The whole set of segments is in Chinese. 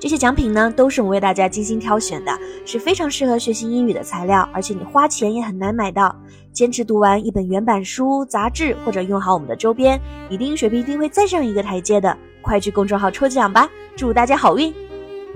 这些奖品呢，都是我为大家精心挑选的，是非常适合学习英语的材料，而且你花钱也很难买到。坚持读完一本原版书、杂志，或者用好我们的周边，一定水平一定会再上一个台阶的。快去公众号抽奖吧，祝大家好运！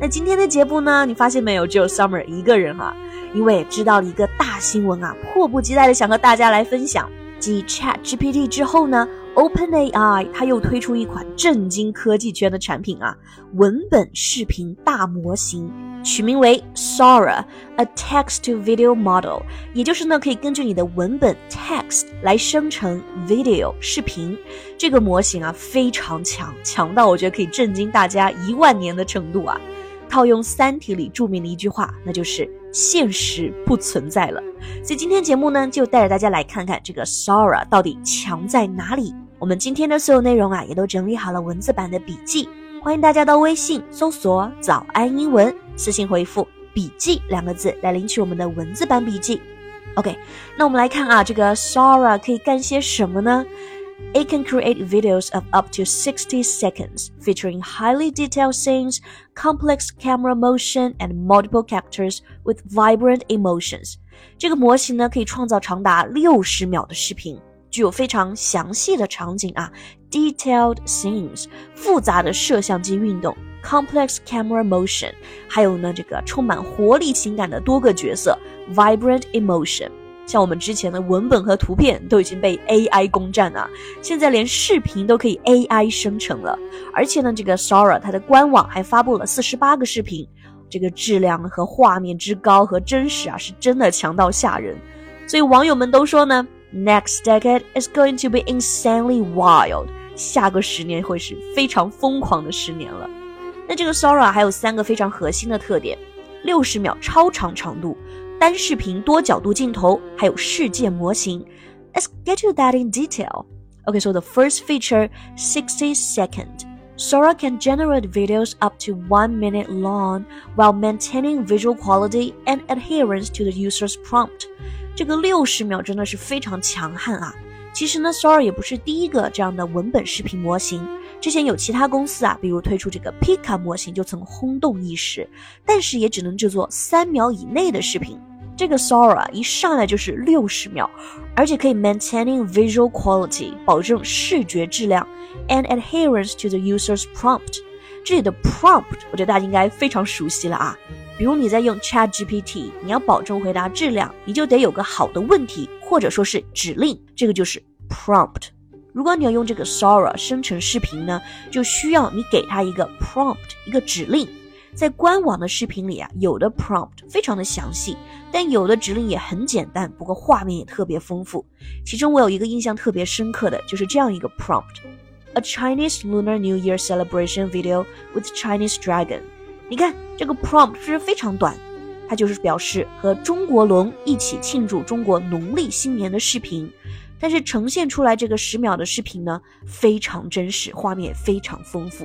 那今天的节目呢，你发现没有，只有 Summer 一个人哈，因为知道了一个大新闻啊，迫不及待的想和大家来分享。继 Chat GPT 之后呢？OpenAI 它又推出一款震惊科技圈的产品啊，文本视频大模型，取名为 Sora，a text-to-video model，也就是呢可以根据你的文本 text 来生成 video 视频。这个模型啊非常强，强到我觉得可以震惊大家一万年的程度啊。套用《三体》里著名的一句话，那就是现实不存在了。所以今天节目呢，就带着大家来看看这个 Sora 到底强在哪里。我们今天的所有内容啊，也都整理好了文字版的笔记，欢迎大家到微信搜索“早安英文”，私信回复“笔记”两个字来领取我们的文字版笔记。OK，那我们来看啊，这个 Sora 可以干些什么呢 ？It can create videos of up to 60 seconds, featuring highly detailed scenes, complex camera motion, and multiple characters with vibrant emotions。这个模型呢，可以创造长达六十秒的视频。具有非常详细的场景啊，detailed scenes，复杂的摄像机运动，complex camera motion，还有呢这个充满活力情感的多个角色，vibrant emotion。 像我们之前的文本和图片都已经被 AI 攻占了，现在连视频都可以 AI 生成了。而且呢，这个 Sora 它的官网还发布了四十八个视频，这个质量和画面之高和真实啊，是真的强到吓人。所以网友们都说呢。Next decade is going to be insanely wild。下个十年会是非常疯狂的十年了。那这个 Sora 还有三个非常核心的特点：六十秒超长长度、单视频多角度镜头，还有事件模型。Let's get to that in detail. Okay, so the first feature, 60 second. Sora can generate videos up to one minute long while maintaining visual quality and adherence to the user's prompt. 这个六十秒真的是非常强悍啊！其实呢，Sora 也不是第一个这样的文本视频模型，之前有其他公司啊，比如推出这个 Pika 模型就曾轰动一时，但是也只能制作三秒以内的视频。 这个 Sora 一上来就是六十秒，而且可以 maintaining visual quality 保证视觉质量，and adherence to the user's prompt。这里的 prompt 我觉得大家应该非常熟悉了啊。比如你在用 Chat GPT，你要保证回答质量，你就得有个好的问题或者说是指令，这个就是 prompt。如果你要用这个 Sora 生成视频呢，就需要你给它一个 prompt，一个指令。在官网的视频里啊，有的 prompt 非常的详细，但有的指令也很简单，不过画面也特别丰富。其中我有一个印象特别深刻的就是这样一个 prompt：A Chinese Lunar New Year celebration video with Chinese dragon。你看这个 prompt 是非常短，它就是表示和中国龙一起庆祝中国农历新年的视频，但是呈现出来这个十秒的视频呢，非常真实，画面非常丰富。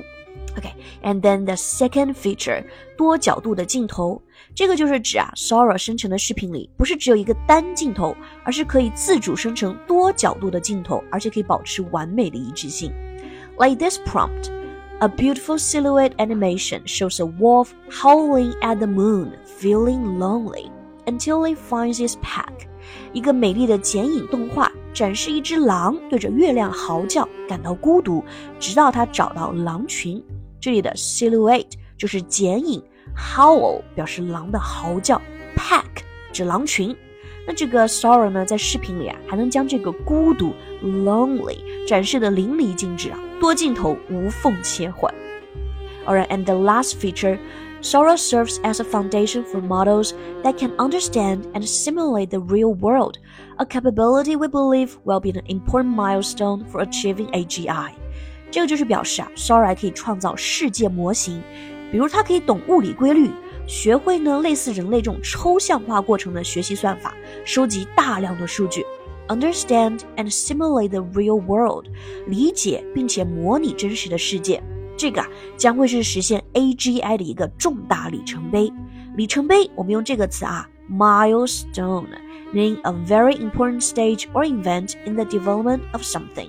OK，and then the second feature，多角度的镜头，这个就是指啊，Sora 生成的视频里不是只有一个单镜头，而是可以自主生成多角度的镜头，而且可以保持完美的一致性。Like this prompt。A beautiful silhouette animation shows a wolf howling at the moon, feeling lonely until it finds his pack. 一个美丽的剪影动画展示一只狼对着月亮嚎叫，感到孤独，直到它找到狼群。这里的 silhouette 就是剪影，howl 表示狼的嚎叫，pack 指狼群。那这个 Sora 呢，在视频里啊，还能将这个孤独 lonely 展示的淋漓尽致啊，多镜头无缝切换。Alright, and the last feature, Sora serves as a foundation for models that can understand and simulate the real world, a capability we believe will be an important milestone for achieving AGI. 这个就是表示啊，Sora 可以创造世界模型，比如它可以懂物理规律。学会呢类似人类这种抽象化过程的学习算法，收集大量的数据 understand and simulate the real world，理解并且模拟真实的世界。这个啊将会是实现 AGI 的一个重大里程碑。里程碑，我们用这个词啊，milestone，meaning a very important stage or event in the development of something。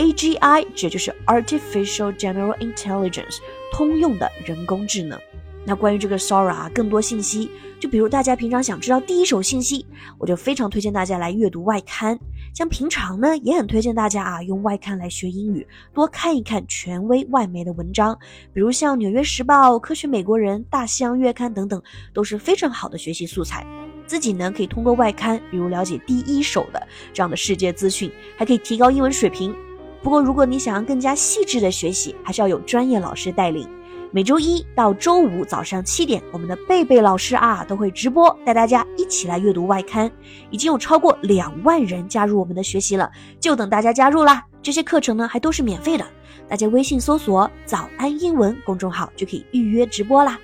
AGI 指就是 Artificial General Intelligence，通用的人工智能。那关于这个 Sora 啊，更多信息，就比如大家平常想知道第一手信息，我就非常推荐大家来阅读外刊。像平常呢，也很推荐大家啊，用外刊来学英语，多看一看权威外媒的文章，比如像《纽约时报》、《科学美国人》、《大西洋月刊》等等，都是非常好的学习素材。自己呢，可以通过外刊，比如了解第一手的这样的世界资讯，还可以提高英文水平。不过，如果你想要更加细致的学习，还是要有专业老师带领。每周一到周五早上七点，我们的贝贝老师啊都会直播，带大家一起来阅读外刊。已经有超过两万人加入我们的学习了，就等大家加入啦！这些课程呢还都是免费的，大家微信搜索“早安英文”公众号就可以预约直播啦。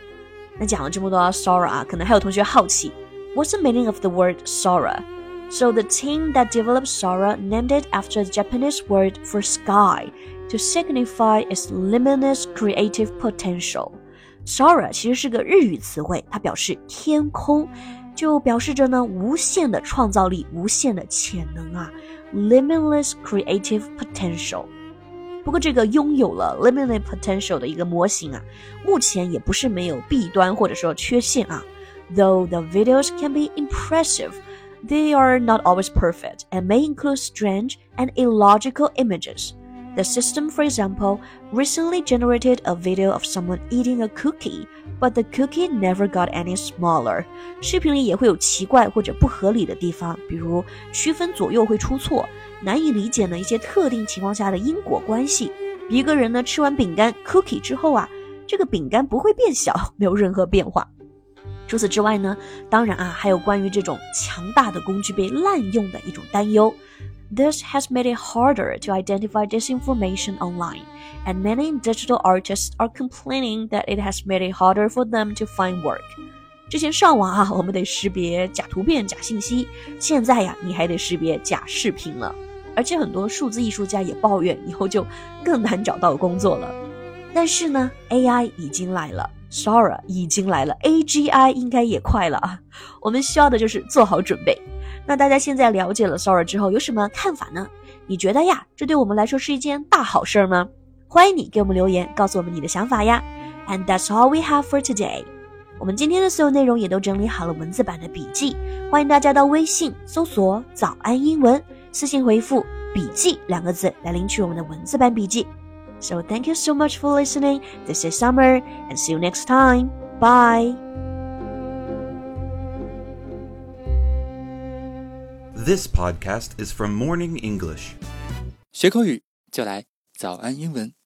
那讲了这么多 Sora 啊，可能还有同学好奇，What's the meaning of the word Sora？Sora？So the team that developed Sora named it after the Japanese word for sky. To signify its limitless creative potential, Sora 其实是个日语词汇，它表示天空，就表示着呢无限的创造力、无限的潜能啊，limitless creative potential。不过这个拥有了 limitless potential 的一个模型啊，目前也不是没有弊端或者说缺陷啊。Though the videos can be impressive, they are not always perfect and may include strange and illogical images. The system, for example, recently generated a video of someone eating a cookie, but the cookie never got any smaller. 视频里也会有奇怪或者不合理的地方，比如区分左右会出错，难以理解呢一些特定情况下的因果关系。一个人呢吃完饼干 cookie 之后啊，这个饼干不会变小，没有任何变化。 除此之外呢，当然啊，还有关于这种强大的工具被滥用的一种担忧。This has made it harder to identify disinformation online, and many digital artists are complaining that it has made it harder for them to find work. 之前上网啊，我们得识别假图片、假信息，现在呀，你还得识别假视频了。而且很多数字艺术家也抱怨，以后就更难找到工作了。但是呢，AI 已经来了，Sora 已经来了，AGI 应该也快了啊。我们需要的就是做好准备。那大家现在了解了 Sora 之后有什么看法呢？你觉得呀，这对我们来说是一件大好事吗？欢迎你给我们留言，告诉我们你的想法呀。And that's all we have for today。我们今天的所有内容也都整理好了文字版的笔记，欢迎大家到微信搜索“早安英文”，私信回复“笔记”两个字来领取我们的文字版笔记。So thank you so much for listening. This is Summer, and see you next time. Bye. This podcast is from Morning English. 学口语就来早安英文。